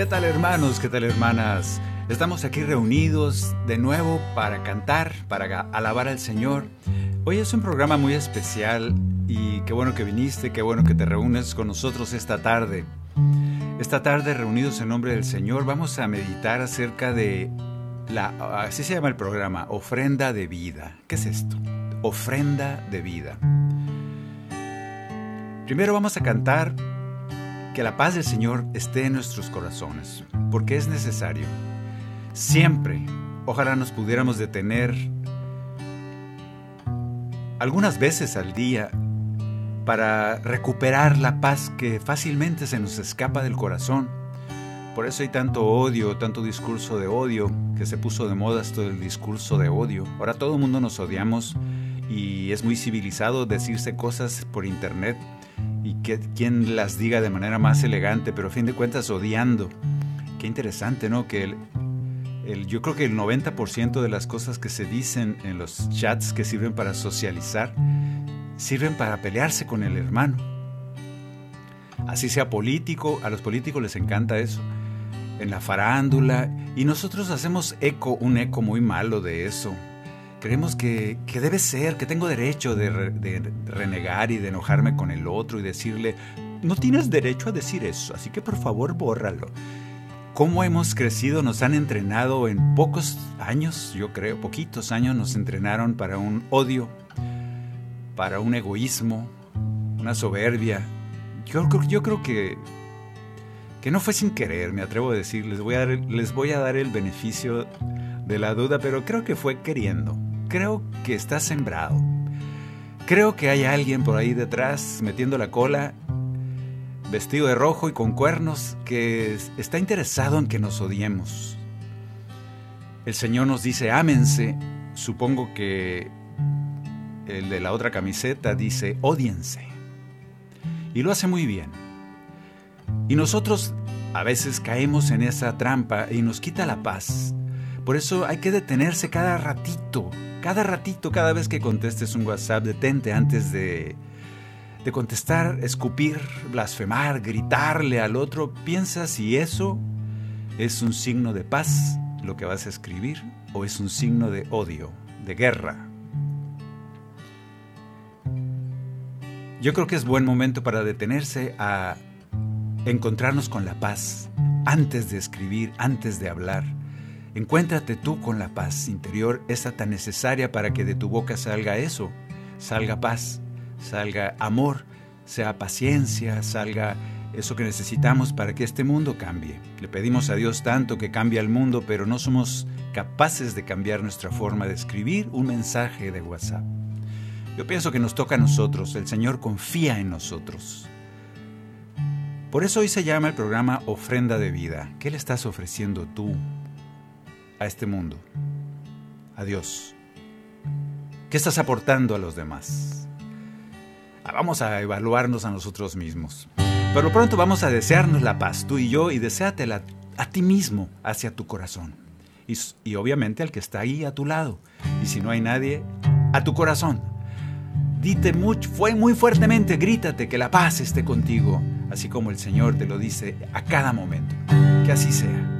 ¿Qué tal hermanos? ¿Qué tal hermanas? Estamos aquí reunidos de nuevo para cantar, para alabar al Señor. Hoy es un programa muy especial y qué bueno que viniste, qué bueno que te reúnes con nosotros esta tarde. Esta tarde reunidos en nombre del Señor vamos a meditar acerca de la, así se llama el programa, ofrenda de vida. ¿Qué es esto? Ofrenda de vida. Primero vamos a cantar que la paz del Señor esté en nuestros corazones, porque es necesario. Siempre, ojalá nos pudiéramos detener algunas veces al día para recuperar la paz que fácilmente se nos escapa del corazón. Por eso hay tanto odio, tanto discurso de odio, que se puso de moda esto del discurso de odio. Ahora todo el mundo nos odiamos y es muy civilizado decirse cosas por internet y que quien las diga de manera más elegante, pero a fin de cuentas odiando. Qué interesante, ¿no? Que el, yo creo que el 90% de las cosas que se dicen en los chats que sirven para socializar sirven para pelearse con el hermano. Así sea político, a los políticos les encanta eso. En la farándula, y nosotros hacemos eco, un eco muy malo de eso. Creemos que, que debe ser, que tengo derecho de, re, de renegar y de enojarme con el otro y decirle, no tienes derecho a decir eso, así que por favor bórralo cómo hemos crecido, nos han entrenado en pocos años, yo creo, poquitos años nos entrenaron para un odio, para un egoísmo, una soberbia. Yo, yo creo que, que no fue sin querer, me atrevo a decir, les voy a, les voy a dar el beneficio de la duda, pero creo que fue queriendo, creo que está sembrado. Creo que hay alguien por ahí detrás metiendo la cola vestido de rojo y con cuernos, que está interesado en que nos odiemos. El Señor nos dice, ámense. Supongo que el de la otra camiseta dice, odiense. Y lo hace muy bien. Y nosotros a veces caemos en esa trampa y nos quita la paz. Por eso hay que detenerse cada ratito, cada ratito, cada vez que contestes un WhatsApp, detente antes de de contestar, escupir, blasfemar, gritarle al otro, piensa si eso es un signo de paz, lo que vas a escribir, o es un signo de odio, de guerra. Yo creo que es buen momento para detenerse a encontrarnos con la paz antes de escribir, antes de hablar. Encuéntrate tú con la paz interior, esa tan necesaria para que de tu boca salga eso, salga paz salga amor, sea paciencia, salga eso que necesitamos para que este mundo cambie. Le pedimos a Dios tanto que cambie al mundo, pero no somos capaces de cambiar nuestra forma de escribir un mensaje de WhatsApp. Yo pienso que nos toca a nosotros, el Señor confía en nosotros. Por eso hoy se llama el programa Ofrenda de Vida. ¿Qué le estás ofreciendo tú a este mundo? A Dios. ¿Qué estás aportando a los demás? vamos a evaluarnos a nosotros mismos. Pero pronto vamos a desearnos la paz, tú y yo, y deséatela a ti mismo, hacia tu corazón. Y, y, obviamente al que está ahí a tu lado. Y si no hay nadie, a tu corazón. Dite mucho, fue muy fuertemente, grítate que la paz esté contigo, así como el Señor te lo dice a cada momento. Que así sea.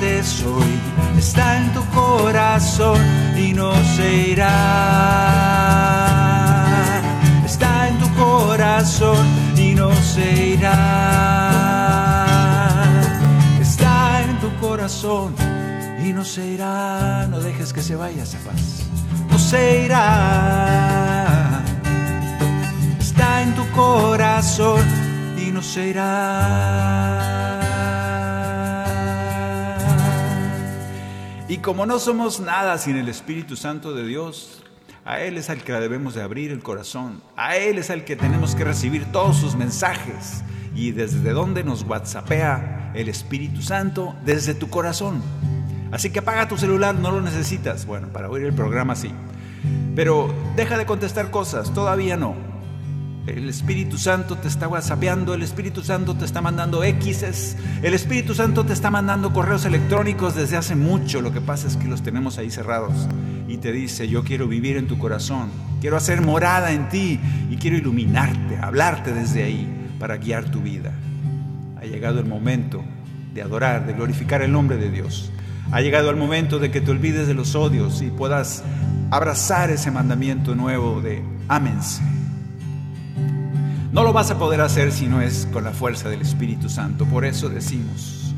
está en tu corazón y no se irá. Está en tu corazón y no se irá. Está en tu corazón y no se irá. No dejes que se vaya esa paz. No se irá. Está en tu corazón y no se irá. Como no somos nada sin el Espíritu Santo de Dios, a Él es al que debemos de abrir el corazón. A Él es al que tenemos que recibir todos sus mensajes. Y desde donde nos whatsappea el Espíritu Santo, desde tu corazón. Así que apaga tu celular, no lo necesitas. Bueno, para oír el programa sí. Pero deja de contestar cosas, todavía no. El Espíritu Santo te está whatsappeando, el Espíritu Santo te está mandando X's, el Espíritu Santo te está mandando correos electrónicos desde hace mucho. Lo que pasa es que los tenemos ahí cerrados. Y te dice, yo quiero vivir en tu corazón, quiero hacer morada en ti y quiero iluminarte, hablarte desde ahí para guiar tu vida. Ha llegado el momento de adorar, de glorificar el nombre de Dios. Ha llegado el momento de que te olvides de los odios y puedas abrazar ese mandamiento nuevo de ámense no lo vas a poder hacer si no es con la fuerza del Espíritu Santo. Por eso decimos,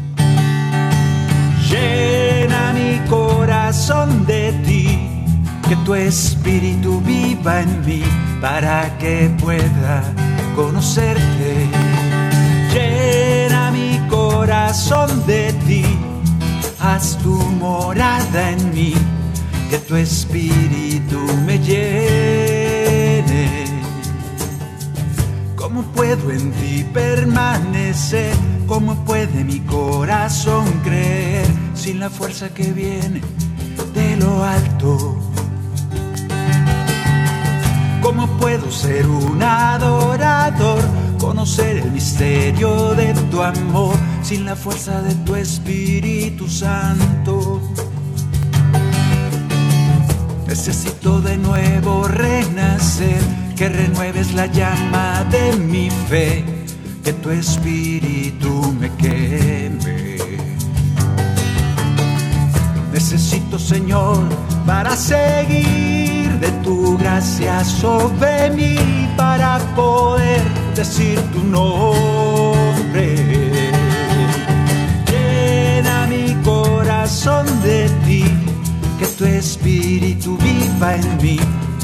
llena mi corazón de ti, que tu Espíritu viva en mí para que pueda conocerte. Llena mi corazón de ti, haz tu morada en mí, que tu Espíritu me llene ¿Cómo puedo en ti permanecer? ¿Cómo puede mi corazón creer sin la fuerza que viene de lo alto? ¿Cómo puedo ser un adorador? Conocer el misterio de tu amor sin la fuerza de tu Espíritu Santo. Necesito de nuevo renacer que renueves la llama de mi fe, que tu espíritu me queme. Necesito, Señor, para seguir de tu gracia sobre mí, para poder decir tu nombre. Llena mi corazón de ti, que tu espíritu viva en mí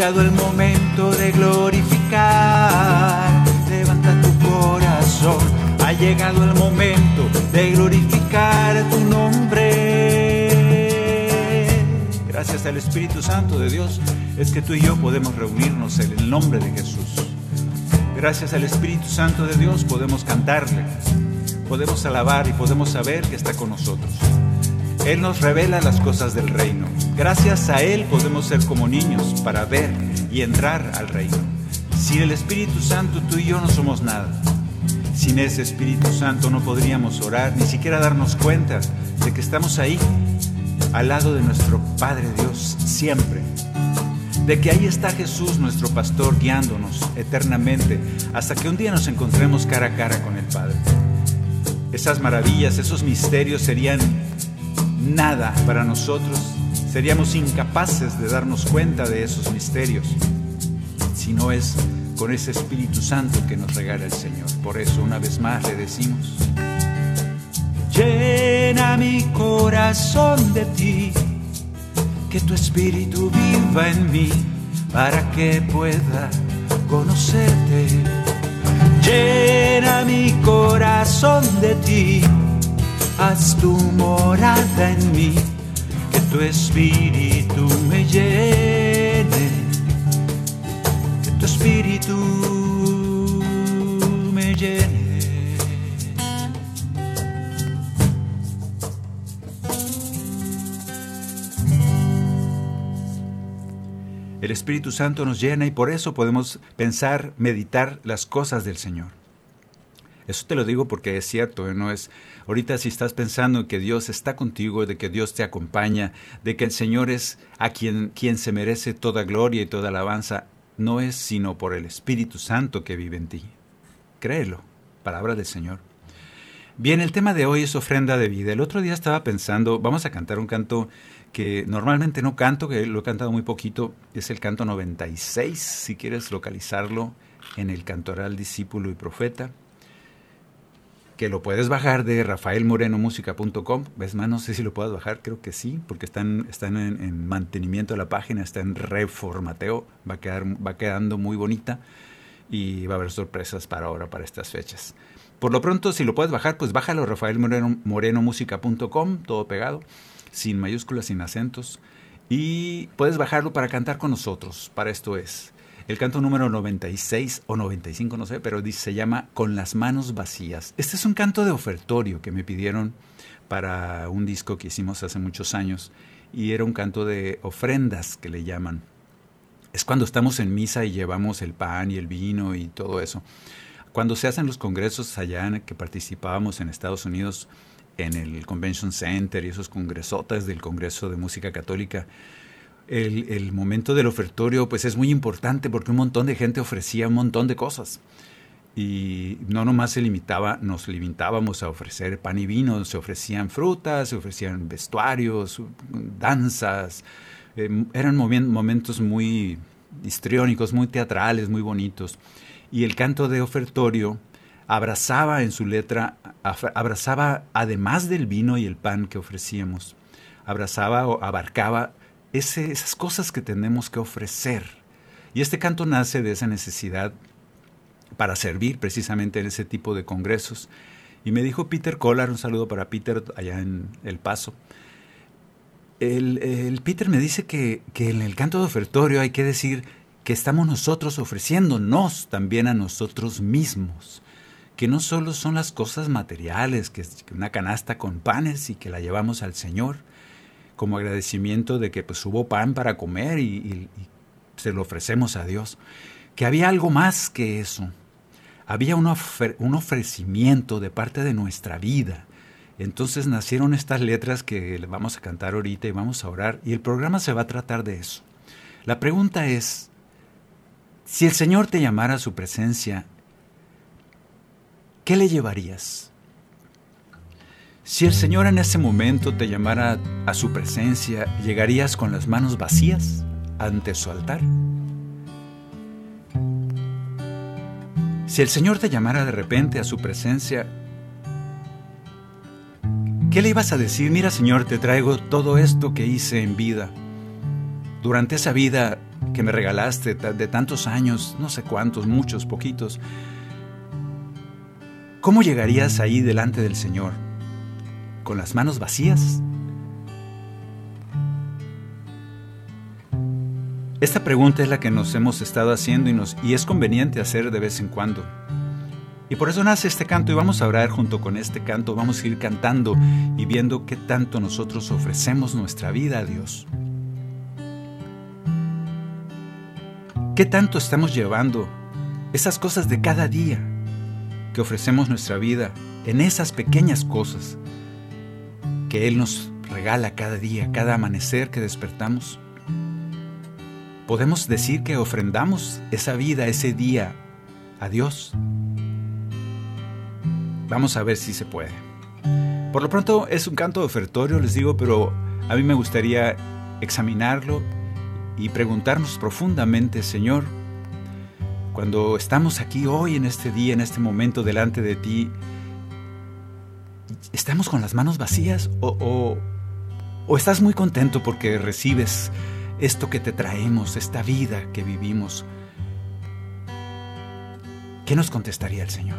Llegado el momento de glorificar. Levanta tu corazón. Ha llegado el momento de glorificar tu nombre. Gracias al Espíritu Santo de Dios es que tú y yo podemos reunirnos en el nombre de Jesús. Gracias al Espíritu Santo de Dios podemos cantarle, podemos alabar y podemos saber que está con nosotros. Él nos revela las cosas del reino. Gracias a Él podemos ser como niños para ver y entrar al reino. Sin el Espíritu Santo tú y yo no somos nada. Sin ese Espíritu Santo no podríamos orar, ni siquiera darnos cuenta de que estamos ahí, al lado de nuestro Padre Dios, siempre. De que ahí está Jesús, nuestro pastor, guiándonos eternamente, hasta que un día nos encontremos cara a cara con el Padre. Esas maravillas, esos misterios serían nada para nosotros, seríamos incapaces de darnos cuenta de esos misterios, si no es con ese Espíritu Santo que nos regala el Señor. Por eso una vez más le decimos, llena mi corazón de ti, que tu espíritu viva en mí para que pueda conocerte. Llena mi corazón de ti, haz tu morada en mí, que tu espíritu me llene, que tu espíritu me llene. El Espíritu Santo nos llena y por eso podemos pensar, meditar las cosas del Señor. Eso te lo digo porque es cierto, ¿eh? no es ahorita si estás pensando que Dios está contigo, de que Dios te acompaña, de que el Señor es a quien quien se merece toda gloria y toda alabanza, no es sino por el Espíritu Santo que vive en ti. Créelo, palabra del Señor. Bien, el tema de hoy es ofrenda de vida. El otro día estaba pensando, vamos a cantar un canto que normalmente no canto, que lo he cantado muy poquito, es el canto 96, si quieres localizarlo en el cantoral discípulo y profeta, que lo puedes bajar de rafaelmorenomusica.com, ves más, no sé si lo puedes bajar, creo que sí, porque están, están en, mantenimiento de la página, está en reformateo, va, a quedar, va quedando muy bonita y va a haber sorpresas para ahora, para estas fechas. Por lo pronto, si lo puedes bajar, pues bájalo rafaelmorenomusica.com, todo pegado sin mayúsculas, sin acentos. Y puedes bajarlo para cantar con nosotros. Para esto es el canto número 96 o 95, no sé, pero se llama Con las manos vacías. Este es un canto de ofertorio que me pidieron para un disco que hicimos hace muchos años y era un canto de ofrendas que le llaman. Es cuando estamos en misa y llevamos el pan y el vino y todo eso. Cuando se hacen los congresos allá en que participábamos en Estados Unidos, en el Convention Center y esos congresotas del Congreso de Música Católica, el, momento del ofertorio pues es muy importante porque un montón de gente ofrecía un montón de cosas. Y no nomás se limitaba, nos limitábamos a ofrecer pan y vino, se ofrecían frutas, se ofrecían vestuarios, danzas. Eh, eran momentos muy histriónicos, muy teatrales, muy bonitos. Y el canto de ofertorio abrazaba en su letra, abrazaba además del vino y el pan que ofrecíamos, abrazaba o abarcaba esas cosas que tenemos que ofrecer. Y este canto nace de esa necesidad para servir precisamente en ese tipo de congresos. Y me dijo Peter Collar, un saludo para Peter allá en El Paso. El, Peter me dice que, que en el canto de ofertorio hay que decir que estamos nosotros ofreciéndonos también a nosotros mismos que no solo son las cosas materiales, que es una canasta con panes y que la llevamos al Señor, como agradecimiento de que pues hubo pan para comer y, se lo ofrecemos a Dios, que había algo más que eso, había un, un ofrecimiento de parte de nuestra vida. Entonces nacieron estas letras que vamos a cantar ahorita y vamos a orar y el programa se va a tratar de eso. La pregunta es, si el Señor te llamara a su presencia ¿qué le llevarías? Si el Señor en ese momento te llamara a su presencia, ¿llegarías con las manos vacías ante su altar? Si el Señor te llamara de repente a su presencia, ¿qué le ibas a decir? Mira Señor, te traigo todo esto que hice en vida. Durante esa vida que me regalaste de tantos años, no sé cuántos, muchos, poquitos, ¿Cómo llegarías ahí delante del Señor? ¿Con las manos vacías? Esta pregunta es la que nos hemos estado haciendo y, nos, es conveniente hacer de vez en cuando. Y por eso nace este canto y vamos a orar junto con este canto, vamos a ir cantando y viendo qué tanto nosotros ofrecemos nuestra vida a Dios. ¿Qué tanto estamos llevando esas cosas de cada día? que ofrecemos nuestra vida en esas pequeñas cosas que Él nos regala cada día, cada amanecer que despertamos. Podemos decir que ofrendamos esa vida, ese día a Dios. Vamos a ver si se puede. Por lo pronto es un canto ofertorio, les digo, pero a mí me gustaría examinarlo y preguntarnos profundamente, Señor, cuando estamos aquí hoy en este día, en este momento delante de ti, ¿estamos con las manos vacías o, o, estás muy contento porque recibes esto que te traemos, esta vida que vivimos? ¿Qué nos contestaría el Señor?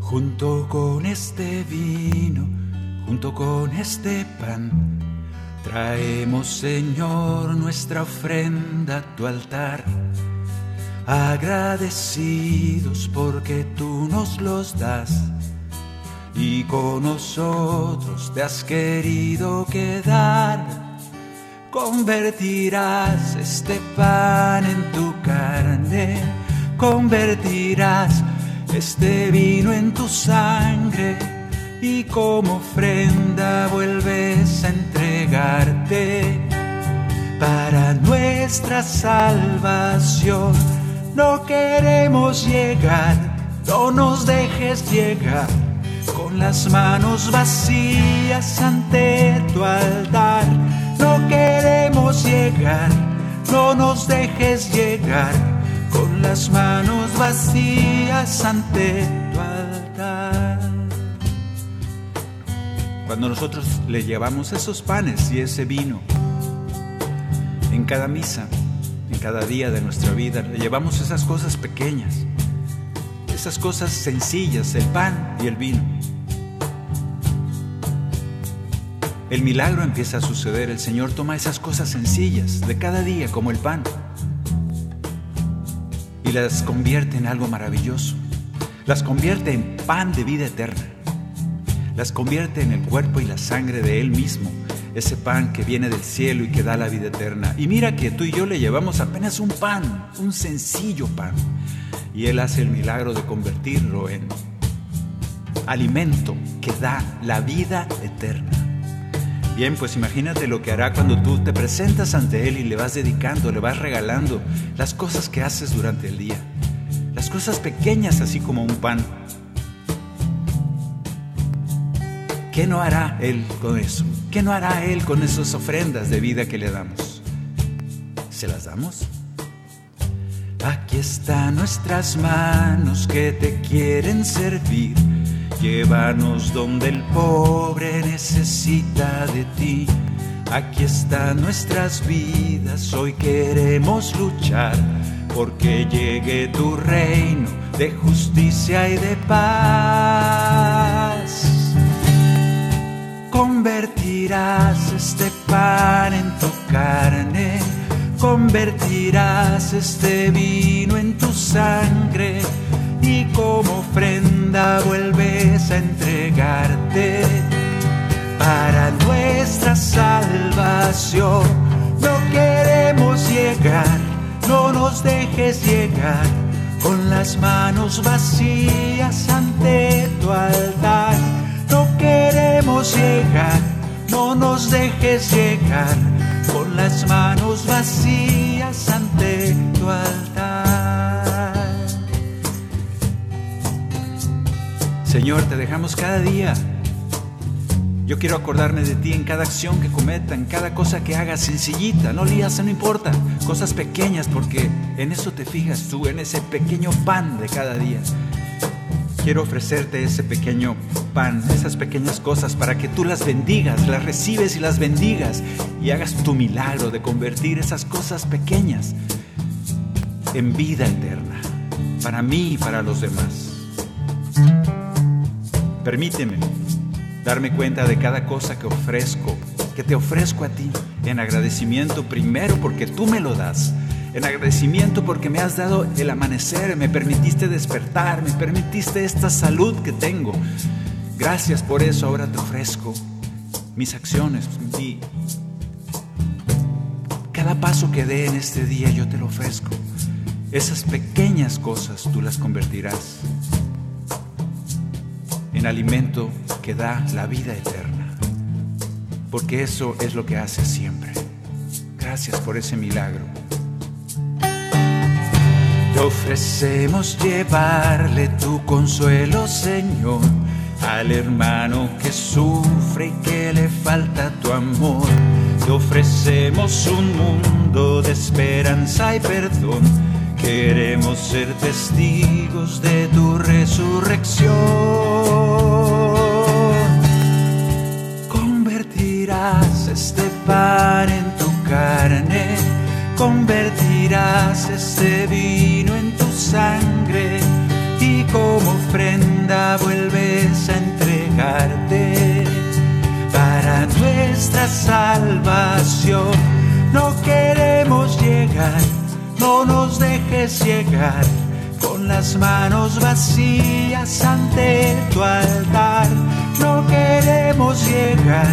Junto con este vino, junto con este pan, traemos Señor nuestra ofrenda a tu altar, agradecidos porque tú nos los das y con nosotros te has querido quedar Convertirás este pan en tu carne, convertirás este vino en tu sangre y como ofrenda vuelves a entregarte para nuestra salvación. No queremos llegar, no nos dejes llegar. Con las manos vacías ante tu altar. No queremos llegar, no nos dejes llegar. Con las manos vacías ante tu altar. Cuando nosotros le llevamos esos panes y ese vino, en cada misa, cada día de nuestra vida, le llevamos esas cosas pequeñas, esas cosas sencillas, el pan y el vino el milagro empieza a suceder. El Señor toma esas cosas sencillas de cada día, como el pan, y las convierte en algo maravilloso. Las convierte en pan de vida eterna. Las convierte en el cuerpo y la sangre de Él mismo, ese pan que viene del cielo y que da la vida eterna. Y mira que tú y yo le llevamos apenas un pan, un sencillo pan. Y Él hace el milagro de convertirlo en alimento que da la vida eterna. Bien, pues imagínate lo que hará cuando tú te presentas ante Él y le vas dedicando, le vas regalando las cosas que haces durante el día. Las cosas pequeñas así como un pan. ¿Qué no hará Él con eso? ¿Qué no hará Él con esas ofrendas de vida que le damos? ¿Se las damos? Aquí están nuestras manos que te quieren servir Llévanos donde el pobre necesita de ti. Aquí están nuestras vidas, hoy queremos luchar porque llegue tu reino de justicia y de paz. Convertirás este pan en tu carne, convertirás este vino en tu sangre y como ofrenda vuelves a entregarte para nuestra salvación. No queremos llegar, no nos dejes llegar con las manos vacías ante tu altar. No queremos llegar, no nos dejes llegar con las manos vacías ante tu altar. Señor, te dejamos cada día. Yo quiero acordarme de ti en cada acción que cometa, en cada cosa que haga, sencillita, no lías, no importa, cosas pequeñas, porque en eso te fijas tú, en ese pequeño pan de cada día. Quiero ofrecerte ese pequeño pan, esas pequeñas cosas para que tú las bendigas, las recibes y las bendigas y hagas tu milagro de convertir esas cosas pequeñas en vida eterna, para mí y para los demás. Permíteme darme cuenta de cada cosa que ofrezco, que te ofrezco a ti, en agradecimiento primero porque tú me lo das, en agradecimiento porque me has dado el amanecer, me permitiste despertar, me permitiste esta salud que tengo. Gracias por eso, ahora te ofrezco mis acciones, mi, cada paso que dé en este día yo te lo ofrezco. Esas pequeñas cosas tú las convertirás en alimento que da la vida eterna. Porque eso es lo que hace siempre. Gracias por ese milagro. Ofrecemos llevarle tu consuelo, Señor, al hermano que sufre y que le falta tu amor. Te ofrecemos un mundo de esperanza y perdón. Queremos ser testigos de tu resurrección. Convertirás este pan en tu carne, convertirás este vino en tu sangre y como ofrenda vuelves a entregarte para nuestra salvación. No queremos llegar, no nos dejes llegar con las manos vacías ante tu altar. No queremos llegar,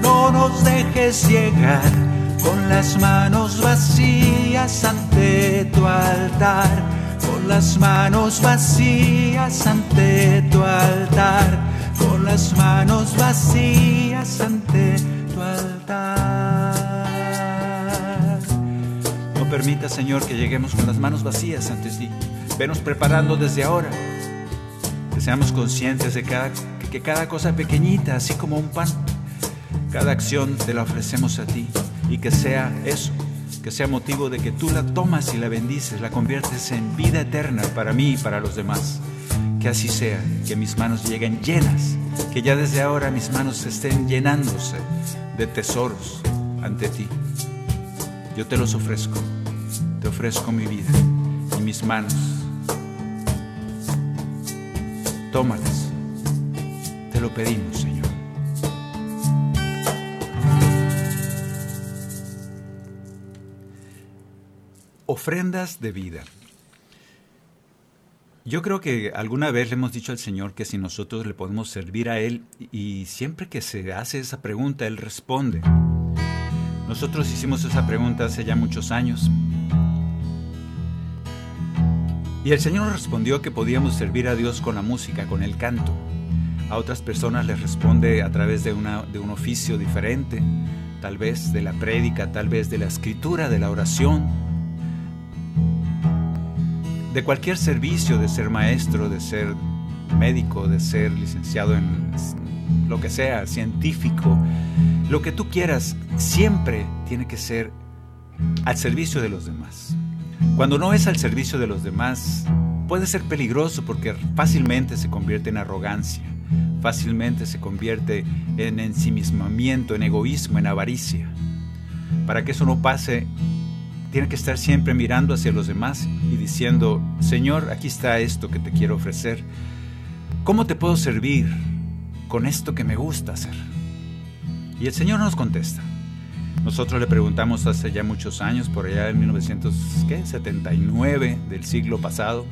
no nos dejes llegar con las manos vacías ante tu altar. Con las manos vacías ante tu altar. Con las manos vacías ante tu altar. No permita, Señor, que lleguemos con las manos vacías ante ti. Venos preparando desde ahora. Que seamos conscientes de que cada cosa pequeñita, así como un pan, cada acción te la ofrecemos a ti. Y que sea eso, que sea motivo de que tú la tomas y la bendices, la conviertes en vida eterna para mí y para los demás. Que así sea, que mis manos lleguen llenas, que ya desde ahora mis manos estén llenándose de tesoros ante ti. Yo te los ofrezco, te ofrezco mi vida y mis manos Tómalas. Te lo pedimos, Señor. Ofrendas de vida. Yo creo que alguna vez le hemos dicho al Señor que si nosotros le podemos servir a Él y siempre que se hace esa pregunta, Él responde. Nosotros hicimos esa pregunta hace ya muchos años y el Señor respondió que podíamos servir a Dios con la música, con el canto. A otras personas les responde a través de, una, de un oficio diferente, tal vez de la prédica, tal vez de la escritura, de la oración, de cualquier servicio, de ser maestro, de ser médico, de ser licenciado en lo que sea, científico, lo que tú quieras, siempre tiene que ser al servicio de los demás. Cuando no es al servicio de los demás, puede ser peligroso porque fácilmente se convierte en arrogancia, fácilmente se convierte en ensimismamiento, en egoísmo, en avaricia. Para que eso no pase, tiene que estar siempre mirando hacia los demás y diciendo, Señor, aquí está esto que te quiero ofrecer. ¿Cómo te puedo servir con esto que me gusta hacer? Y el Señor nos contesta. Nosotros le preguntamos hace ya muchos años, por allá en 1979 del siglo pasado,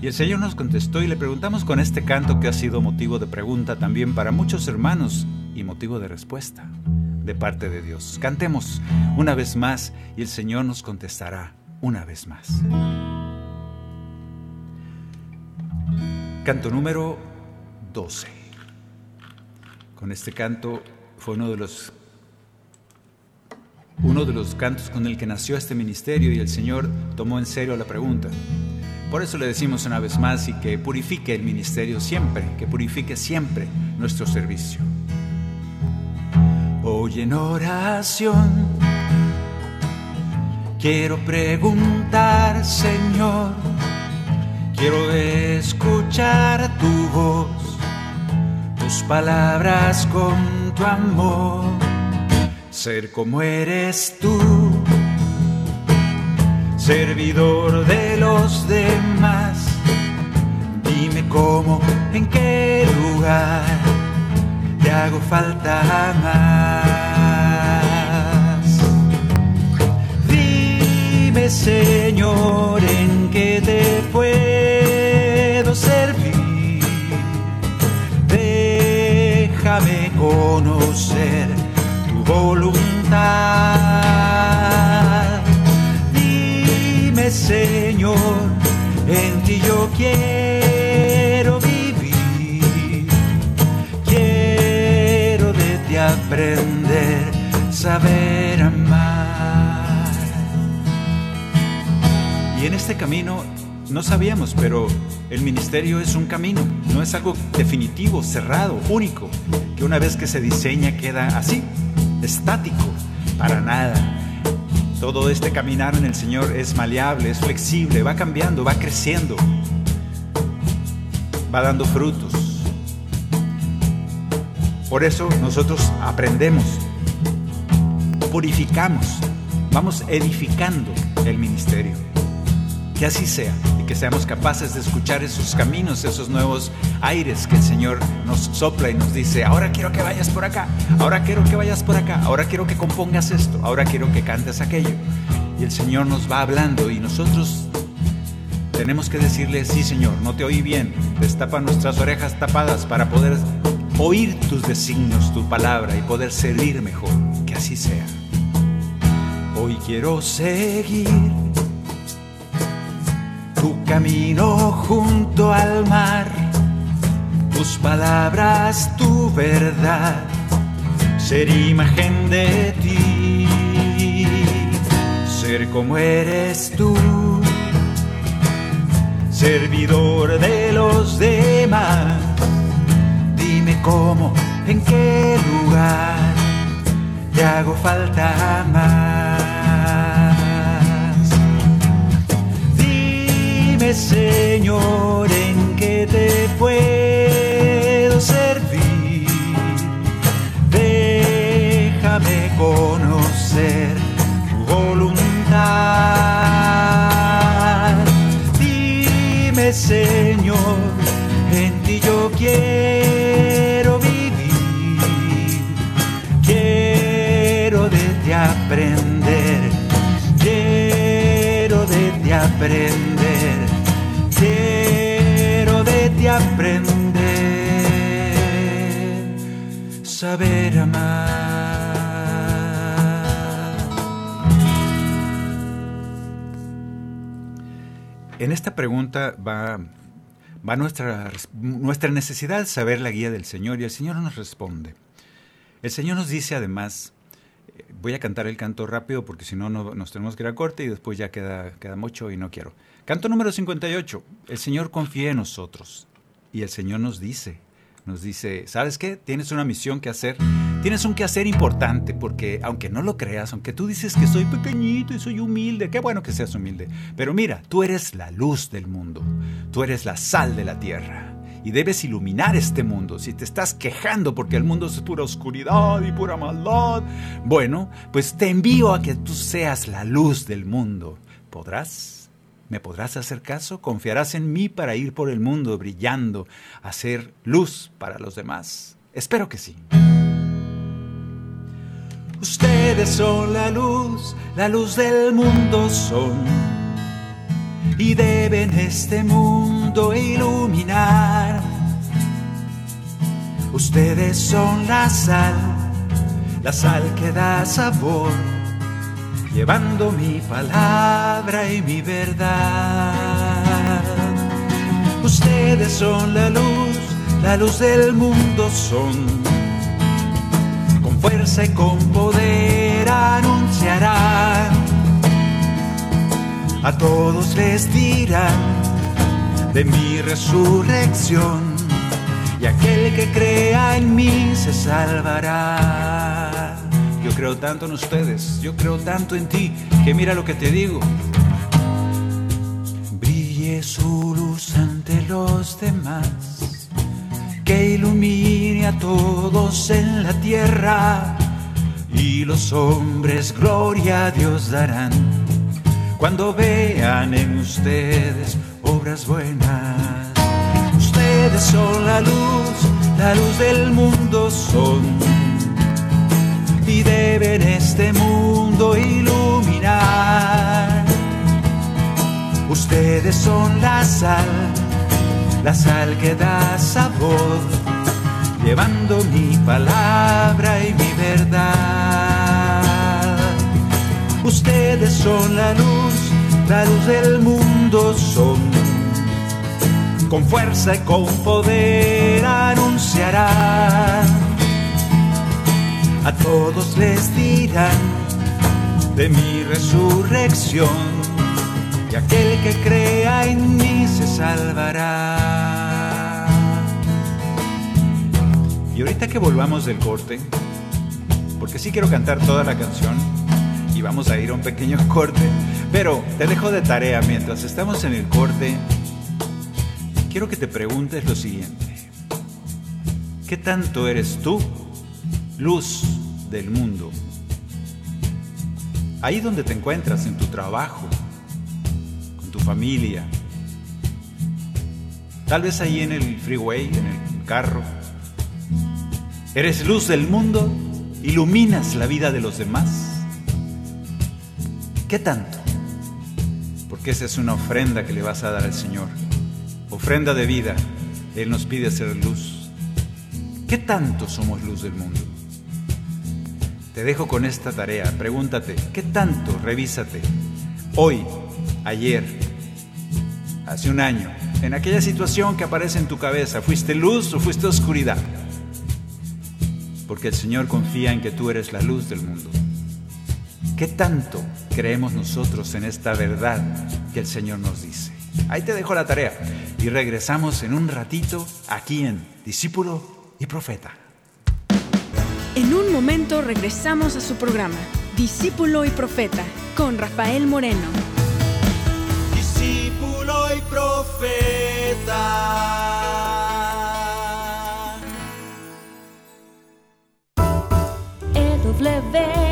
y el Señor nos contestó y le preguntamos con este canto que ha sido motivo de pregunta también para muchos hermanos y motivo de respuesta de parte de Dios. Cantemos una vez más y el Señor nos contestará una vez más. Canto número 12. Con este canto fue uno de los uno de los cantos con el que nació este ministerio y el Señor tomó en serio la pregunta. Por eso le decimos una vez más y que purifique el ministerio siempre, que purifique siempre nuestro servicio. Hoy en oración quiero preguntar, Señor, quiero escuchar tu voz, tus palabras con tu amor ser como eres tú, servidor de los demás. Dime cómo, en qué lugar te hago falta más. Señor, en qué te puedo servir. Déjame conocer voluntad. Dime, Señor, en ti yo quiero vivir. Quiero de ti aprender, saber Y en este camino no sabíamos, pero el ministerio es un camino, no es algo definitivo, cerrado, único, que una vez que se diseña queda así, estático, para nada. Todo este caminar en el Señor es maleable, es flexible, va cambiando, va creciendo. va dando frutos. Por eso nosotros aprendemos, purificamos, vamos edificando el ministerio. Que así sea y que seamos capaces de escuchar esos caminos, esos nuevos aires que el Señor nos sopla y nos dice, ahora quiero que vayas por acá, ahora quiero que vayas por acá, ahora quiero que compongas esto, ahora quiero que cantes aquello. Y el Señor nos va hablando y nosotros tenemos que decirle, sí Señor, no te oí bien, destapa nuestras orejas tapadas para poder oír tus designios, tu palabra y poder servir mejor. Que así sea. Hoy quiero seguir tu camino junto al mar, tus palabras, tu verdad, ser imagen de ti, ser como eres tú, servidor de los demás. Cómo, en qué lugar te hago falta más. Señor, en qué te puedo servir. Déjame conocer tu voluntad. Dime, Señor, en ti yo quiero aprender, quiero de ti aprender, quiero saber amar. En esta pregunta va, va nuestra, nuestra necesidad de saber la guía del Señor y el Señor nos responde. El Señor nos dice además voy a cantar el canto rápido porque si no, nos tenemos que ir a corte y después ya queda, queda mucho y no quiero. Canto número 58. El Señor confía en nosotros y el Señor nos dice, nos dice, ¿sabes qué? Tienes una misión que hacer. Tienes un que hacer importante porque aunque no lo creas, aunque tú dices que soy pequeñito y soy humilde, qué bueno que seas humilde. Pero mira, tú eres la luz del mundo. Tú eres la sal de la tierra y debes iluminar este mundo. Si te estás quejando porque el mundo es pura oscuridad y pura maldad, bueno, pues te envío a que tú seas la luz del mundo. ¿Podrás? ¿Me podrás hacer caso? ¿Confiarás en mí para ir por el mundo brillando, hacer luz para los demás? Espero que sí. Ustedes son la luz, la luz del mundo son y deben este mundo iluminar. Ustedes son la sal, la sal que da sabor, llevando mi palabra y mi verdad. Ustedes son la luz, la luz del mundo son. Con fuerza y con poder anunciarán a todos les dirán de mi resurrección y aquel que crea en mí se salvará. Yo creo tanto en ustedes, yo creo tanto en ti, que mira lo que te digo. Brille su luz ante los demás, que ilumine a todos en la tierra, y los hombres gloria a Dios darán cuando vean en ustedes obras buenas. Ustedes son la luz, la luz del mundo son y deben este mundo iluminar. Ustedes son la sal, la sal que da sabor, llevando mi palabra y mi verdad. Ustedes son la luz, la luz del mundo son. Con fuerza y con poder anunciarán. A todos les dirán de mi resurrección. Y aquel que crea en mí se salvará. Y ahorita que volvamos del corte, porque sí quiero cantar toda la canción, y vamos a ir a un pequeño corte. Pero te dejo de tarea mientras estamos en el corte. quiero que te preguntes lo siguiente. ¿Qué tanto eres tú, luz del mundo? Ahí donde te encuentras, en tu trabajo, con tu familia, tal vez ahí en el freeway, en el carro. ¿Eres luz del mundo? ¿Iluminas la vida de los demás? ¿Qué tanto? Porque esa es una ofrenda que le vas a dar al Señor. Ofrenda de vida. Él nos pide ser luz. ¿Qué tanto somos luz del mundo? Te dejo con esta tarea. Pregúntate, ¿qué tanto? Revísate. Hoy, ayer, hace un año, en aquella situación que aparece en tu cabeza, ¿fuiste luz o fuiste oscuridad? Porque el Señor confía en que tú eres la luz del mundo. ¿Qué tanto creemos nosotros en esta verdad que el Señor nos dice? Ahí te dejo la tarea y regresamos en un ratito aquí en Discípulo y Profeta. En un momento regresamos a su programa, Discípulo y Profeta, con Rafael Moreno. Discípulo y Profeta. EWTN,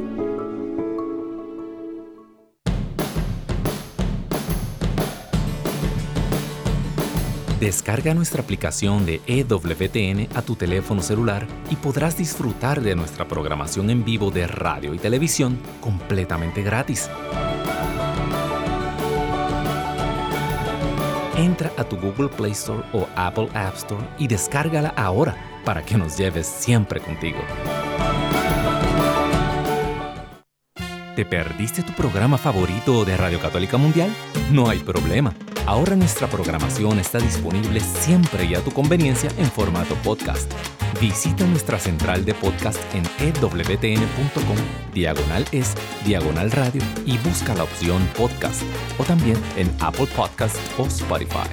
Descarga nuestra aplicación de EWTN a tu teléfono celular y podrás disfrutar de nuestra programación en vivo de radio y televisión completamente gratis. Entra a tu Google Play Store o Apple App Store y descárgala ahora para que nos lleves siempre contigo. ¿Te perdiste tu programa favorito de Radio Católica Mundial? No hay problema. Ahora nuestra programación está disponible siempre y a tu conveniencia en formato podcast. Visita nuestra central de podcast en ewtn.com, diagonal es, diagonal radio y busca la opción podcast o también en Apple Podcast o Spotify.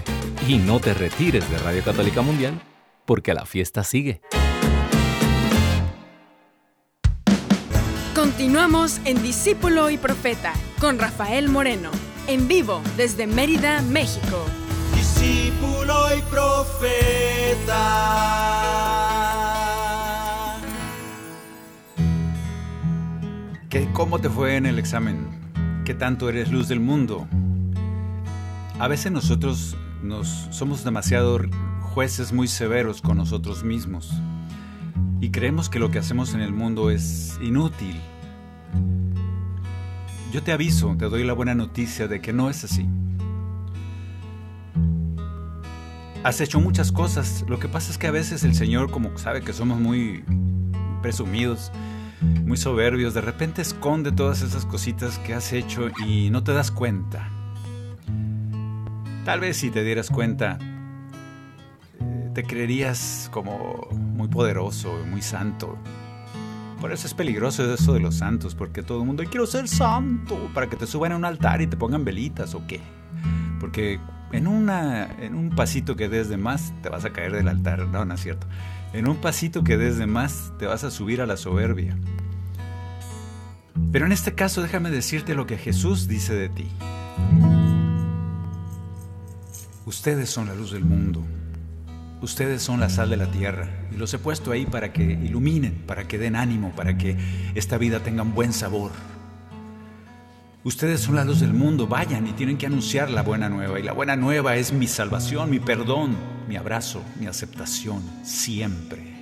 Y no te retires de Radio Católica Mundial porque la fiesta sigue. Continuamos en Discípulo y Profeta con Rafael Moreno, en vivo desde Mérida, México. Discípulo y Profeta. ¿Qué, ¿Cómo te fue en el examen? ¿Qué tanto eres luz del mundo? A veces nosotros nos, somos demasiado jueces muy severos con nosotros mismos y creemos que lo que hacemos en el mundo es inútil. Yo te aviso, te doy la buena noticia de que no es así. Has hecho muchas cosas, lo que pasa es que a veces el Señor, como sabe que somos muy presumidos, muy soberbios, de repente esconde todas esas cositas que has hecho y no te das cuenta. Tal vez si te dieras cuenta, eh, te creerías como muy poderoso, muy santo. Por eso es peligroso eso de los santos, porque todo el mundo, quiero ser santo, para que te suban a un altar y te pongan velitas o qué. Porque en, una, en un pasito que des de más, te vas a caer del altar. No, no es cierto. En un pasito que des de más, te vas a subir a la soberbia. Pero en este caso, déjame decirte lo que Jesús dice de ti. Ustedes son la luz del mundo. Ustedes son la sal de la tierra y los he puesto ahí para que iluminen, para que den ánimo, para que esta vida tenga un buen sabor. Ustedes son la luz del mundo, vayan y tienen que anunciar la buena nueva. Y la buena nueva es mi salvación, mi perdón, mi abrazo, mi aceptación, siempre.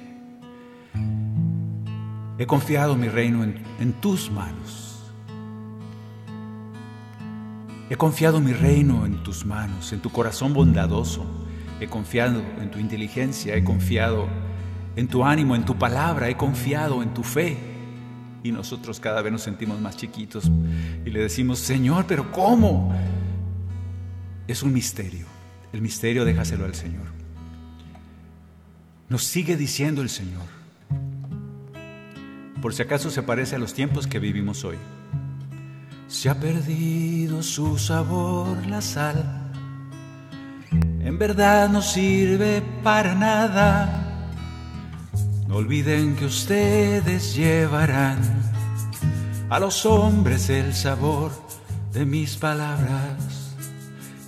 He confiado mi reino en, en tus manos. He confiado mi reino en tus manos, en tu corazón bondadoso. He confiado en tu inteligencia, he confiado en tu ánimo, en tu palabra, he confiado en tu fe. Y nosotros cada vez nos sentimos más chiquitos y le decimos, Señor, pero ¿cómo? Es un misterio. El misterio déjaselo al Señor. Nos sigue diciendo el Señor. Por si acaso se parece a los tiempos que vivimos hoy. Se ha perdido su sabor la sal. En verdad no sirve para nada. No olviden que ustedes llevarán a los hombres el sabor de mis palabras.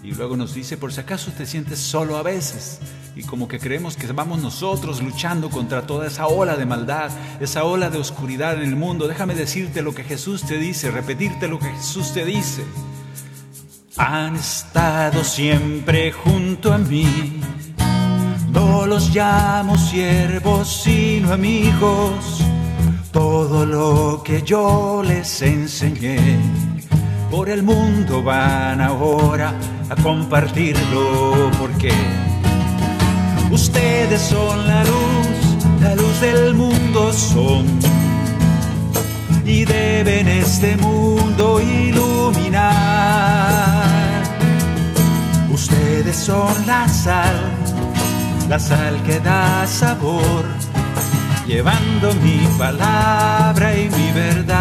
Y luego nos dice, por si acaso te sientes solo a veces y como que creemos que vamos nosotros luchando contra toda esa ola de maldad, esa ola de oscuridad en el mundo, déjame decirte lo que Jesús te dice, repetirte lo que Jesús te dice. Han estado siempre junto a mí no los llamo siervos, sino amigos. Todo lo que yo les enseñé, por el mundo van ahora a compartirlo. Porque ustedes son la luz, la luz del mundo son. Y deben este mundo iluminar. Ustedes son la sal la sal que da sabor, llevando mi palabra y mi verdad.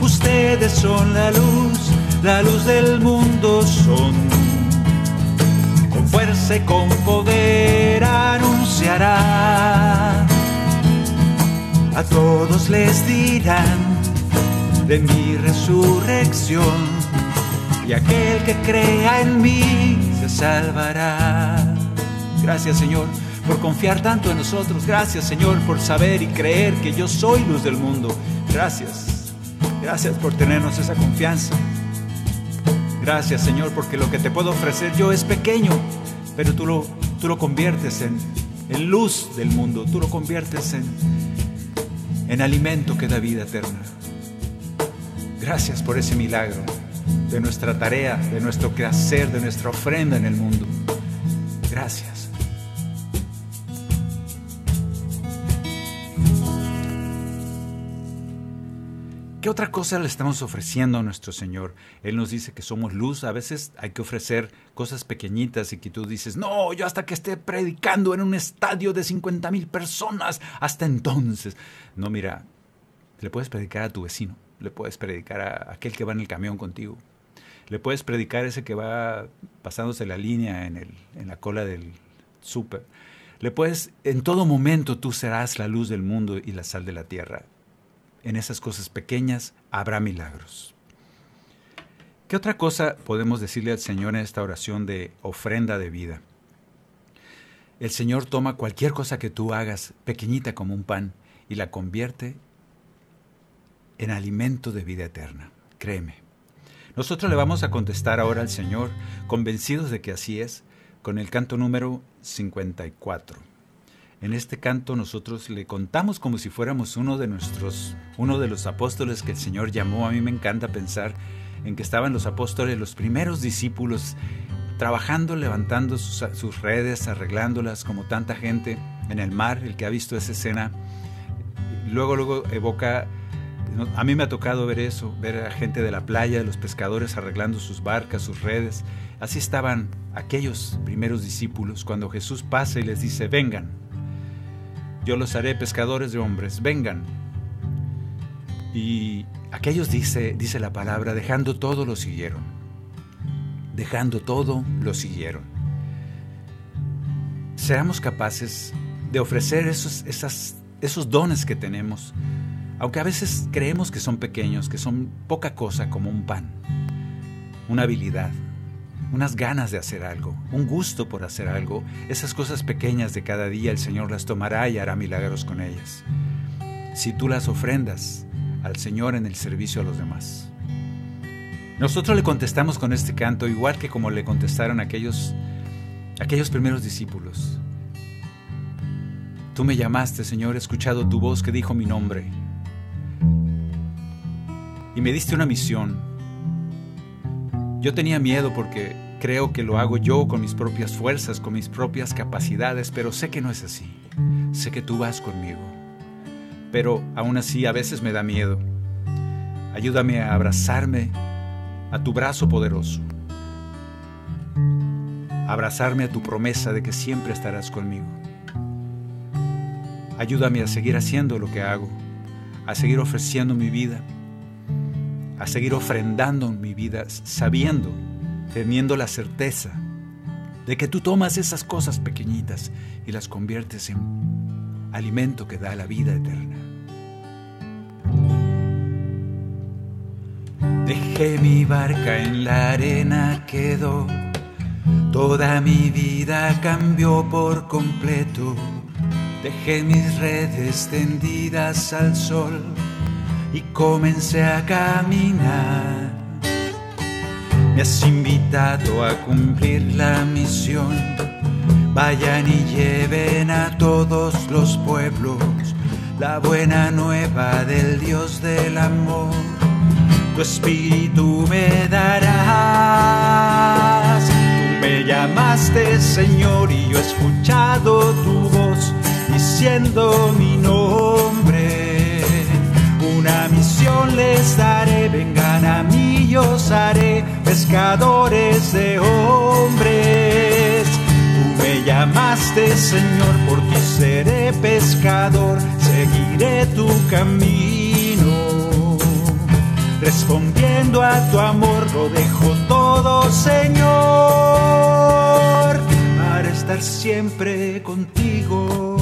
Ustedes son la luz, la luz del mundo son. Con fuerza y con poder anunciará. A todos les dirán de mi resurrección y aquel que crea en mí se salvará. Gracias Señor por confiar tanto en nosotros. Gracias Señor por saber y creer que yo soy luz del mundo. Gracias. Gracias por tenernos esa confianza. Gracias Señor porque lo que te puedo ofrecer yo es pequeño, pero tú lo, tú lo conviertes en, en luz del mundo. Tú lo conviertes en, en alimento que da vida eterna. Gracias por ese milagro de nuestra tarea, de nuestro quehacer, de nuestra ofrenda en el mundo. Gracias. ¿Qué otra cosa le estamos ofreciendo a nuestro Señor? Él nos dice que somos luz. A veces hay que ofrecer cosas pequeñitas y que tú dices, no, yo hasta que esté predicando en un estadio de 50 mil personas, hasta entonces. No, mira, le puedes predicar a tu vecino, le puedes predicar a aquel que va en el camión contigo, le puedes predicar ese que va pasándose la línea en, el, en la cola del súper. Le puedes, en todo momento tú serás la luz del mundo y la sal de la tierra. En esas cosas pequeñas habrá milagros. ¿Qué otra cosa podemos decirle al Señor en esta oración de ofrenda de vida? El Señor toma cualquier cosa que tú hagas, pequeñita como un pan, y la convierte en alimento de vida eterna. Créeme. Nosotros le vamos a contestar ahora al Señor, convencidos de que así es, con el canto número 54. En este canto nosotros le contamos como si fuéramos uno de nuestros, uno de los apóstoles que el Señor llamó. A mí me encanta pensar en que estaban los apóstoles, los primeros discípulos, trabajando, levantando sus, sus redes, arreglándolas como tanta gente en el mar, el que ha visto esa escena. Luego, luego evoca a mí me ha tocado ver eso, ver a gente de la playa, los pescadores arreglando sus barcas, sus redes. Así estaban aquellos primeros discípulos cuando Jesús pasa y les dice, vengan, yo los haré pescadores de hombres, vengan. Y aquellos dice, dice la palabra, dejando todo lo siguieron. Dejando todo lo siguieron. Seamos capaces de ofrecer esos, esos dones que tenemos aunque a veces creemos que son pequeños, que son poca cosa como un pan, una habilidad, unas ganas de hacer algo, un gusto por hacer algo. Esas cosas pequeñas de cada día el Señor las tomará y hará milagros con ellas. Si tú las ofrendas al Señor en el servicio a los demás. Nosotros le contestamos con este canto igual que como le contestaron aquellos aquellos primeros discípulos. Tú me llamaste, Señor, he escuchado tu voz que dijo mi nombre. Y me diste una misión. Yo tenía miedo porque creo que lo hago yo con mis propias fuerzas, con mis propias capacidades, pero sé que no es así. Sé que tú vas conmigo. Pero aún así a veces me da miedo. Ayúdame a abrazarme a tu brazo poderoso abrazarme a tu promesa de que siempre estarás conmigo. Ayúdame a seguir haciendo lo que hago, a seguir ofreciendo mi vida, a seguir ofrendando mi vida sabiendo, teniendo la certeza de que tú tomas esas cosas pequeñitas y las conviertes en alimento que da la vida eterna. Dejé mi barca en la arena, quedó Toda mi vida cambió por completo. Dejé mis redes tendidas al sol y comencé a caminar. Me has invitado a cumplir la misión. Vayan y lleven a todos los pueblos la buena nueva del Dios del amor. Tu espíritu me darás me llamaste Señor y yo he escuchado tu voz diciendo mi nombre. Les daré, vengan a mí, yo os haré pescadores de hombres. Tú me llamaste Señor, por ti seré pescador, seguiré tu camino. Respondiendo a tu amor, lo dejo todo, Señor estar siempre contigo.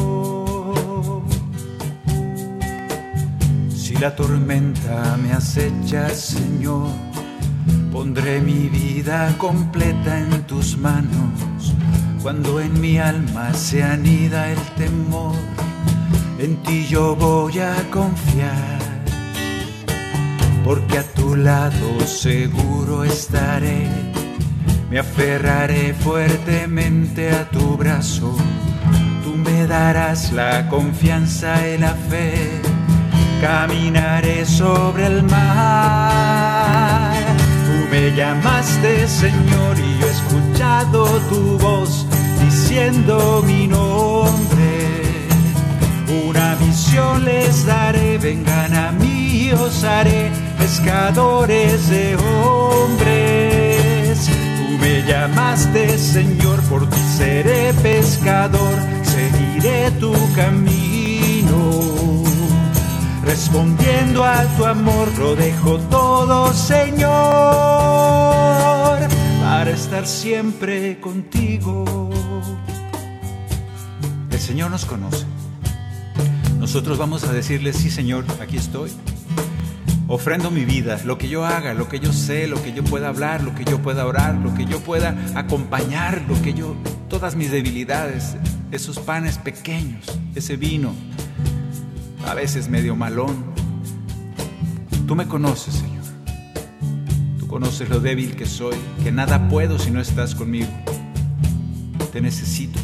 La tormenta me acecha, Señor, pondré mi vida completa en tus manos. Cuando en mi alma se anida el temor, en ti yo voy a confiar. Porque a tu lado seguro estaré me aferraré fuertemente a tu brazo, tú me darás la confianza y la fe. Caminaré sobre el mar. Tú me llamaste Señor y yo he escuchado tu voz diciendo mi nombre. Una misión les daré, vengan a mí, os haré pescadores de hombres me llamaste Señor, por ti seré pescador, seguiré tu camino. Respondiendo a tu amor, lo dejo todo, Señor, para estar siempre contigo. El Señor nos conoce. Nosotros vamos a decirle, sí, Señor, aquí estoy Ofrendo mi vida, lo que yo haga, lo que yo sé, lo que yo pueda hablar, lo que yo pueda orar, lo que yo pueda acompañar, lo que yo, todas mis debilidades, esos panes pequeños, ese vino, a veces medio malón. Tú me conoces, Señor. Tú conoces lo débil que soy, que nada puedo si no estás conmigo. Te necesito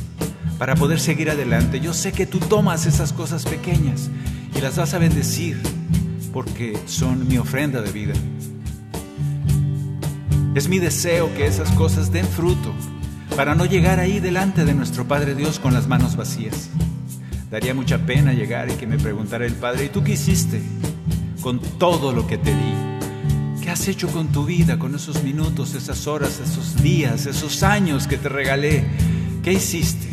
para poder seguir adelante. Yo sé que tú tomas esas cosas pequeñas y las vas a bendecir porque son mi ofrenda de vida. Es mi deseo que esas cosas den fruto para no llegar ahí delante de nuestro Padre Dios con las manos vacías. Daría mucha pena llegar y que me preguntara el Padre, ¿y tú qué hiciste con todo lo que te di? ¿Qué has hecho con tu vida, con esos minutos, esas horas, esos días, esos años que te regalé? ¿Qué hiciste?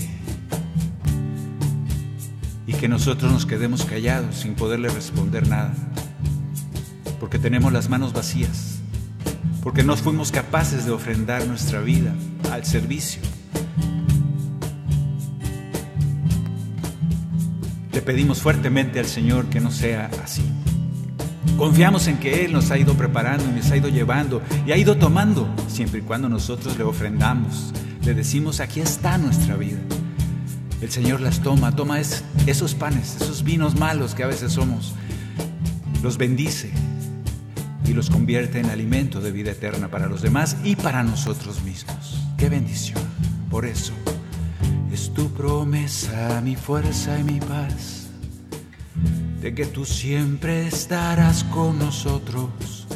Y que nosotros nos quedemos callados sin poderle responder nada porque tenemos las manos vacías, porque no fuimos capaces de ofrendar nuestra vida al servicio. Le pedimos fuertemente al Señor que no sea así, Confiamos en que Él nos ha ido preparando y nos ha ido llevando y ha ido tomando, siempre y cuando nosotros le ofrendamos. Le decimos, aquí está nuestra vida. El Señor las toma, toma esos panes, esos vinos malos que a veces somos, los bendice y los convierte en alimento de vida eterna para los demás y para nosotros mismos. ¡Qué bendición! Por eso tu promesa, mi fuerza y mi paz, de que tú siempre estarás con nosotros.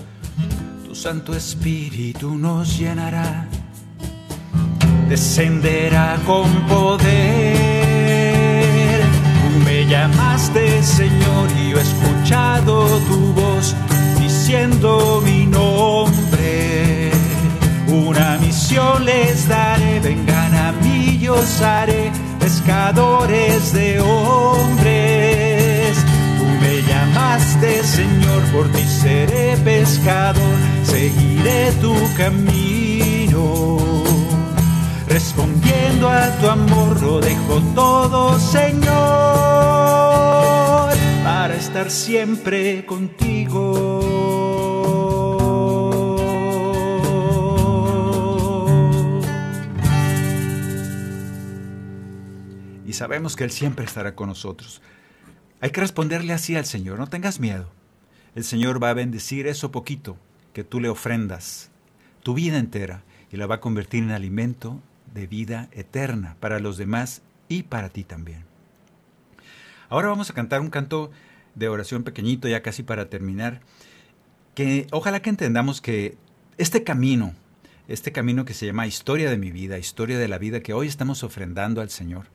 Tu Santo Espíritu nos llenará, descenderá con poder. Tú me llamaste, Señor, y yo he escuchado tu voz diciendo mi nombre. Una misión les daré, vengan a mí, yo os haré pescadores de hombres. Tú me llamaste, Señor, por ti seré pescador, seguiré tu camino. Respondiendo a tu amor, lo dejo todo, Señor, para estar siempre contigo. Y sabemos que Él siempre estará con nosotros. Hay que responderle así al Señor, no tengas miedo. El Señor va a bendecir eso poquito que tú le ofrendas, tu vida entera, y la va a convertir en alimento de vida eterna para los demás y para ti también. Ahora vamos a cantar un canto de oración pequeñito, ya casi para terminar, que ojalá que entendamos que este camino, este camino que se llama historia de mi vida, historia de la vida que hoy estamos ofrendando al Señor,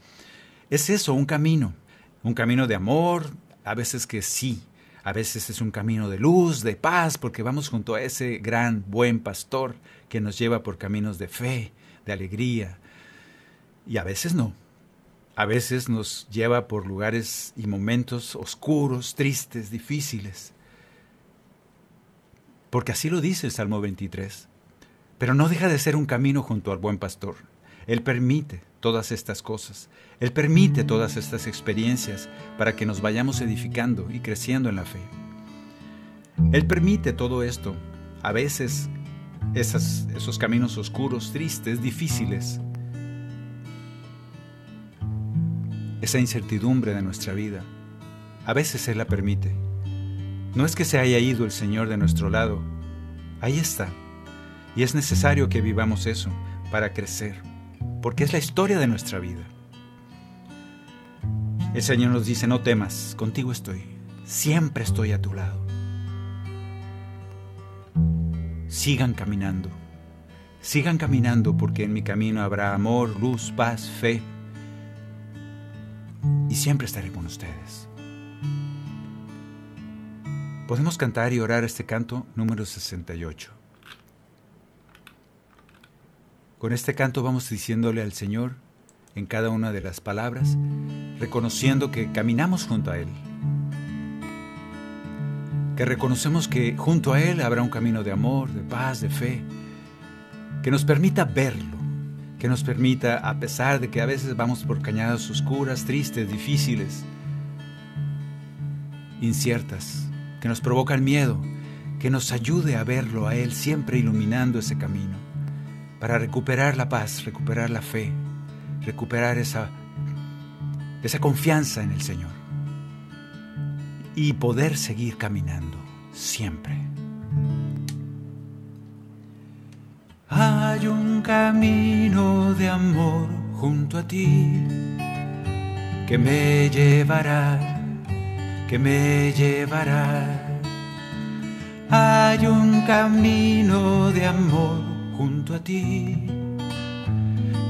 es eso, un camino, un camino de amor, a veces que sí, a veces es un camino de luz, de paz, porque vamos junto a ese gran, buen pastor que nos lleva por caminos de fe, de alegría, y a veces no. A veces nos lleva por lugares y momentos oscuros, tristes, difíciles. Porque así lo dice el Salmo 23. Pero no deja de ser un camino junto al buen pastor. Él permite todas estas cosas. Él permite todas estas experiencias para que nos vayamos edificando y creciendo en la fe. Él permite todo esto. A veces esos caminos oscuros, tristes, difíciles. Esa incertidumbre de nuestra vida. A veces Él la permite. No es que se haya ido el Señor de nuestro lado. Ahí está. Y es necesario que vivamos eso para crecer, porque es la historia de nuestra vida. El Señor nos dice, no temas, contigo estoy, siempre estoy a tu lado. Sigan caminando, sigan caminando porque en mi camino habrá amor, luz, paz, fe, y siempre estaré con ustedes. Podemos cantar y orar este canto número 68. Con este canto vamos diciéndole al Señor en cada una de las palabras, reconociendo que caminamos junto a Él, que reconocemos que junto a Él habrá un camino de amor, de paz, de fe, que nos permita verlo, que nos permita, a pesar de que a veces vamos por cañadas oscuras, tristes, difíciles, inciertas, que nos provocan miedo, que nos ayude a verlo a Él siempre iluminando ese camino, para recuperar la paz, recuperar la fe, recuperar esa, esa confianza en el Señor y poder seguir caminando siempre. Hay un camino de amor junto a ti que me llevará, que me llevará. Hay un camino de amor junto a ti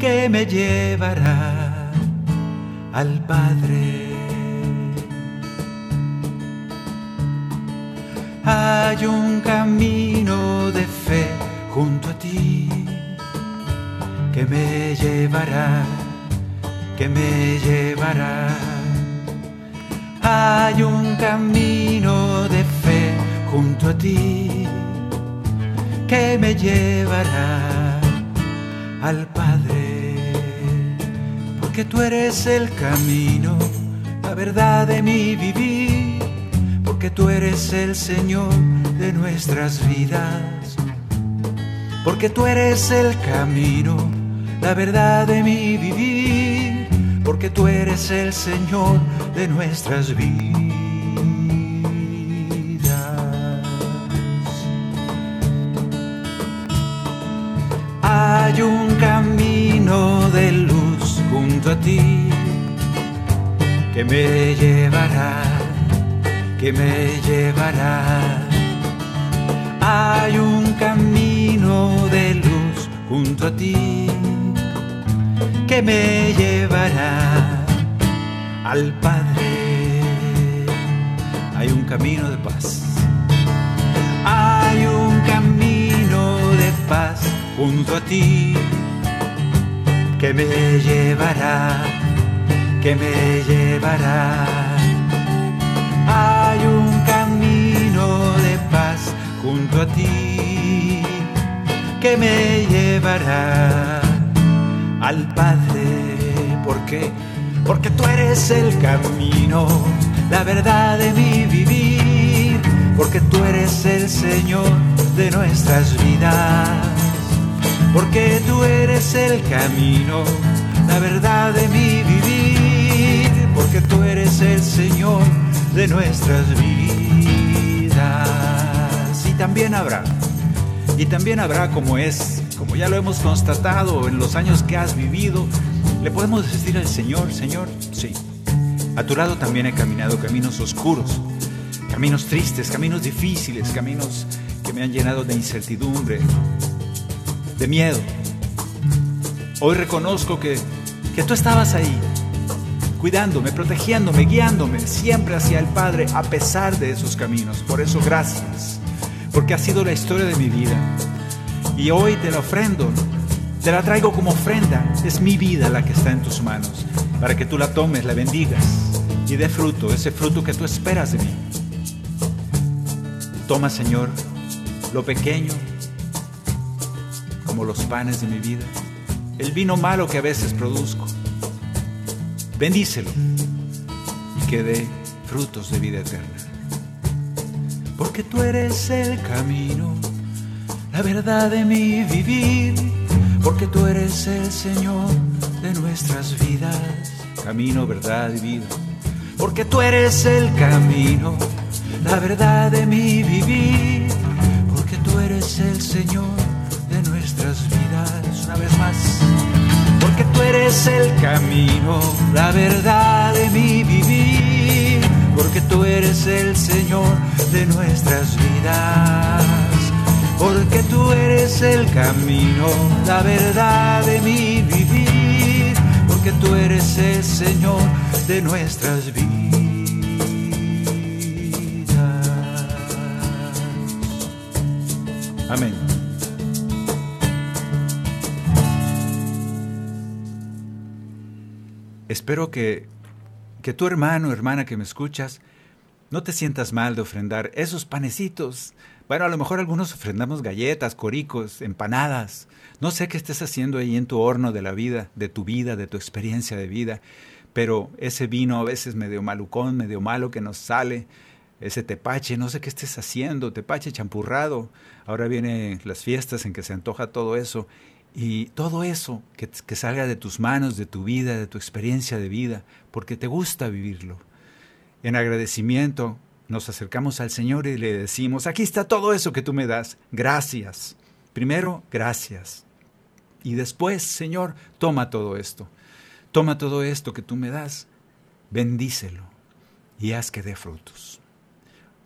que me llevará al Padre. Hay un camino de fe junto a ti que me llevará, que me llevará. Hay un camino de fe junto a ti que me llevará al Padre, porque tú eres el camino, la verdad de mi vivir. Porque tú eres el Señor de nuestras vidas, porque tú eres el camino, la verdad de mi vivir, porque tú eres el Señor de nuestras vidas. Hay un camino de luz junto a ti que me llevará, que me llevará. Hay un camino de luz junto a ti que me llevará al Padre. Hay un camino de paz. Hay un camino junto a ti que me llevará, que me llevará. Hay un camino de paz junto a ti que me llevará al Padre. ¿Por qué? Porque tú eres el camino, la verdad de mi vivir, porque tú eres el Señor de nuestras vidas porque tú eres el camino, la verdad de mi vivir, porque tú eres el Señor de nuestras vidas. Y también habrá, y también habrá como es, como ya lo hemos constatado en los años que has vivido, le podemos decir al Señor, Señor, sí, a tu lado también he caminado caminos oscuros, caminos tristes, caminos difíciles, caminos que me han llenado de incertidumbre, de miedo. Hoy reconozco que, que tú estabas ahí, cuidándome, protegiéndome, guiándome siempre hacia el Padre a pesar de esos caminos. Por eso gracias, porque ha sido la historia de mi vida. Y hoy te la ofrendo, te la traigo como ofrenda. Es mi vida la que está en tus manos, para que tú la tomes, la bendigas y dé fruto, ese fruto que tú esperas de mí. Toma, Señor, lo pequeño los panes de mi vida, el vino malo que a veces produzco. Bendícelo y que dé frutos de vida eterna. Porque tú eres el camino, la verdad de mi vivir, porque tú eres el Señor de nuestras vidas, camino, verdad y vida. Porque tú eres el camino, la verdad de mi vivir, porque tú eres el Señor una vez más. Porque tú eres el camino, la verdad de mi vivir. Porque tú eres el Señor de nuestras vidas. Porque tú eres el camino, la verdad de mi vivir. Porque tú eres el Señor de nuestras vidas. Amén. Espero que, que tu hermano, hermana que me escuchas, no te sientas mal de ofrendar esos panecitos. Bueno, a lo mejor algunos ofrendamos galletas, coricos, empanadas. No sé qué estés haciendo ahí en tu horno de la vida, de tu vida, de tu experiencia de vida. Pero ese vino a veces medio malucón, medio malo que nos sale, ese tepache, no sé qué estés haciendo, tepache champurrado. Ahora vienen las fiestas en que se antoja todo eso. Y todo eso que, salga de tus manos, de tu vida, de tu experiencia de vida, porque te gusta vivirlo. En agradecimiento nos acercamos al Señor y le decimos, aquí está todo eso que tú me das, gracias. Primero, gracias. Y después, Señor, toma todo esto. Toma todo esto que tú me das, bendícelo y haz que dé frutos.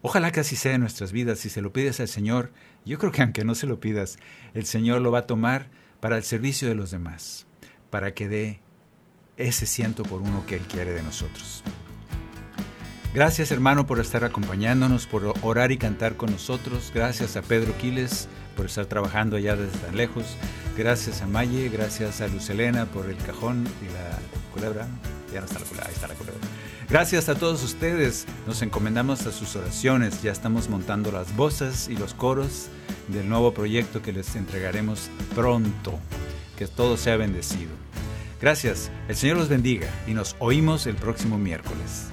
Ojalá que así sea en nuestras vidas. Si se lo pides al Señor, yo creo que aunque no se lo pidas, el Señor lo va a tomar para el servicio de los demás, para que dé ese ciento por uno que Él quiere de nosotros. Gracias hermano por estar acompañándonos, por orar y cantar con nosotros. Gracias a Pedro Quiles por estar trabajando allá desde tan lejos. Gracias a Maye, gracias a Lucelena por el cajón y la culebra. Ya no está la culebra, ahí está la culebra. Gracias a todos ustedes. Nos encomendamos a sus oraciones. Ya estamos montando las voces y los coros del nuevo proyecto que les entregaremos pronto. Que todo sea bendecido. Gracias. El Señor los bendiga y nos oímos el próximo miércoles.